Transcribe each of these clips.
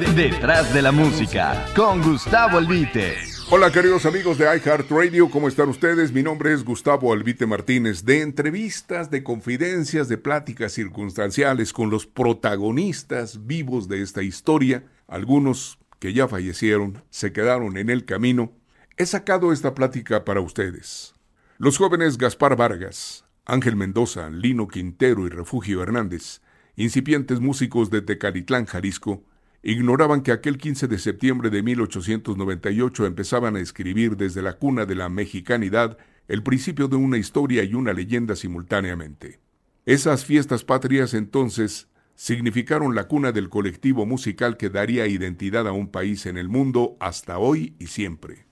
Detrás de la música, con Gustavo Albite. Hola queridos amigos de iHeartRadio, ¿cómo están ustedes? Mi nombre es Gustavo Albite Martínez. De entrevistas, de confidencias, de pláticas circunstanciales con los protagonistas vivos de esta historia, algunos que ya fallecieron, se quedaron en el camino, he sacado esta plática para ustedes. Los jóvenes Gaspar Vargas, Ángel Mendoza, Lino Quintero y Refugio Hernández, incipientes músicos de Tecalitlán, Jalisco, ignoraban que aquel 15 de septiembre de 1898 empezaban a escribir desde la cuna de la mexicanidad el principio de una historia y una leyenda simultáneamente. Esas fiestas patrias entonces significaron la cuna del colectivo musical que daría identidad a un país en el mundo hasta hoy y siempre.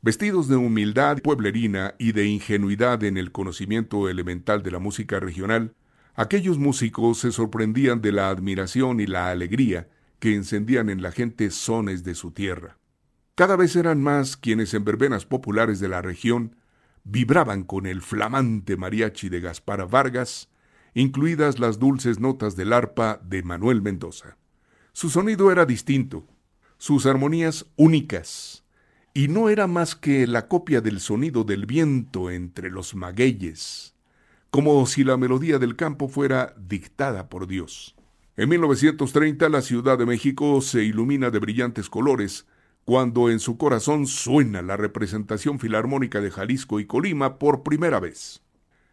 Vestidos de humildad pueblerina y de ingenuidad en el conocimiento elemental de la música regional, aquellos músicos se sorprendían de la admiración y la alegría que encendían en la gente sones de su tierra. Cada vez eran más quienes en verbenas populares de la región vibraban con el flamante mariachi de Gaspar Vargas, incluidas las dulces notas del arpa de Manuel Mendoza. Su sonido era distinto, sus armonías únicas, y no era más que la copia del sonido del viento entre los magueyes, como si la melodía del campo fuera dictada por Dios. En 1930 la Ciudad de México se ilumina de brillantes colores, cuando en su corazón suena la representación filarmónica de Jalisco y Colima por primera vez.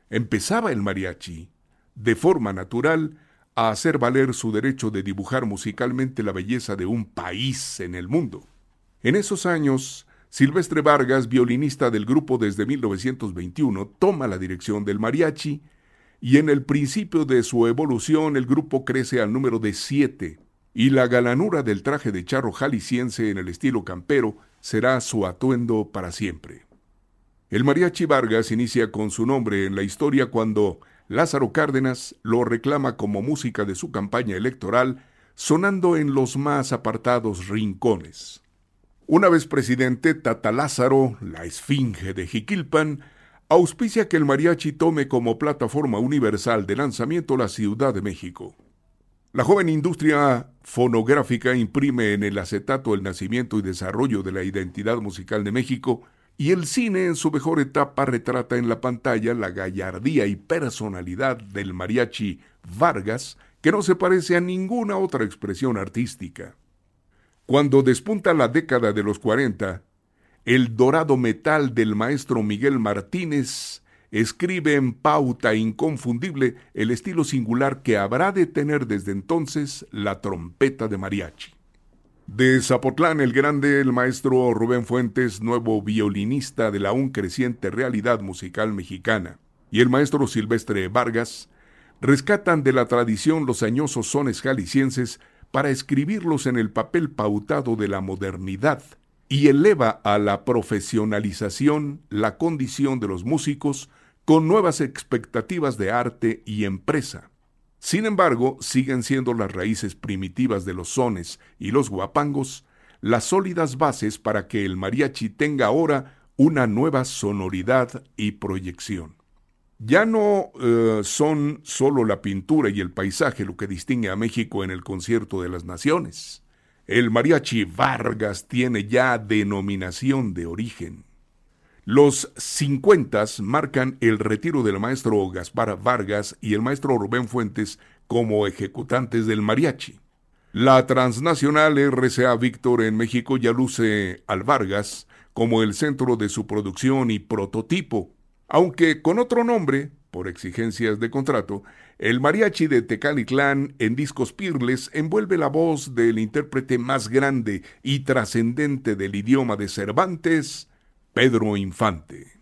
Empezaba el mariachi, de forma natural, a hacer valer su derecho de dibujar musicalmente la belleza de un país en el mundo. En esos años, Silvestre Vargas, violinista del grupo desde 1921, toma la dirección del mariachi y en el principio de su evolución el grupo crece al número de siete y la galanura del traje de charro jalisciense en el estilo campero será su atuendo para siempre. El mariachi Vargas inicia con su nombre en la historia cuando Lázaro Cárdenas lo reclama como música de su campaña electoral, sonando en los más apartados rincones. Una vez presidente, Tata Lázaro, la esfinge de Jiquilpan, auspicia que el mariachi tome como plataforma universal de lanzamiento la Ciudad de México. La joven industria fonográfica imprime en el acetato el nacimiento y desarrollo de la identidad musical de México y el cine en su mejor etapa retrata en la pantalla la gallardía y personalidad del mariachi Vargas, que no se parece a ninguna otra expresión artística. Cuando despunta la década de los 40, el dorado metal del maestro Miguel Martínez escribe en pauta inconfundible el estilo singular que habrá de tener desde entonces la trompeta de mariachi. De Zapotlán el Grande, el maestro Rubén Fuentes, nuevo violinista de la aún creciente realidad musical mexicana, y el maestro Silvestre Vargas, rescatan de la tradición los añosos sones jaliscienses para escribirlos en el papel pautado de la modernidad y eleva a la profesionalización la condición de los músicos con nuevas expectativas de arte y empresa. Sin embargo, siguen siendo las raíces primitivas de los sones y los guapangos las sólidas bases para que el mariachi tenga ahora una nueva sonoridad y proyección. Ya no eh, son solo la pintura y el paisaje lo que distingue a México en el concierto de las naciones. El mariachi Vargas tiene ya denominación de origen. Los 50 marcan el retiro del maestro Gaspar Vargas y el maestro Rubén Fuentes como ejecutantes del mariachi. La transnacional RCA Víctor en México ya luce al Vargas como el centro de su producción y prototipo aunque con otro nombre, por exigencias de contrato, el mariachi de Tecalitlán en discos Pirles envuelve la voz del intérprete más grande y trascendente del idioma de Cervantes, Pedro Infante.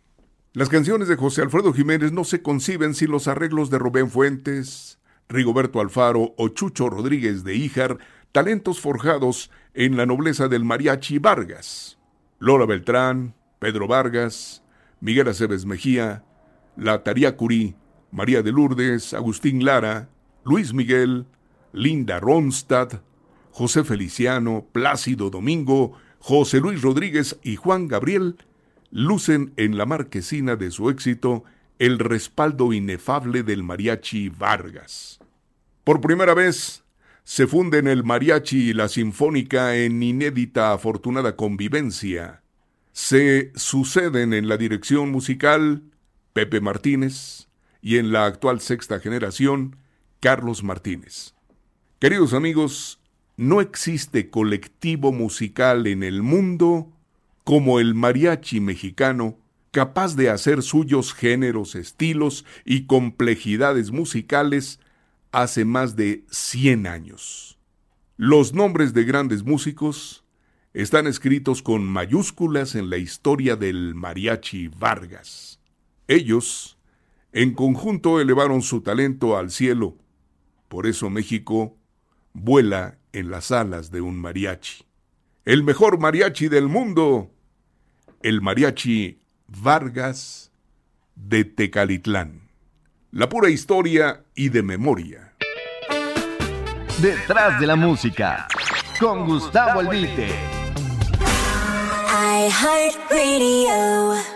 Las canciones de José Alfredo Jiménez no se conciben sin los arreglos de Rubén Fuentes, Rigoberto Alfaro o Chucho Rodríguez de Híjar, talentos forjados en la nobleza del mariachi Vargas. Lola Beltrán, Pedro Vargas, Miguel Aceves Mejía, La Curí, María de Lourdes, Agustín Lara, Luis Miguel, Linda Ronstadt, José Feliciano, Plácido Domingo, José Luis Rodríguez y Juan Gabriel lucen en la marquesina de su éxito el respaldo inefable del mariachi Vargas. Por primera vez, se funden el mariachi y la sinfónica en inédita afortunada convivencia. Se suceden en la dirección musical Pepe Martínez y en la actual sexta generación Carlos Martínez. Queridos amigos, no existe colectivo musical en el mundo como el mariachi mexicano capaz de hacer suyos géneros, estilos y complejidades musicales hace más de 100 años. Los nombres de grandes músicos están escritos con mayúsculas en la historia del mariachi Vargas. Ellos, en conjunto, elevaron su talento al cielo. Por eso México vuela en las alas de un mariachi. El mejor mariachi del mundo, el mariachi Vargas de Tecalitlán. La pura historia y de memoria. Detrás de la música, con Gustavo Albite. I heart radio.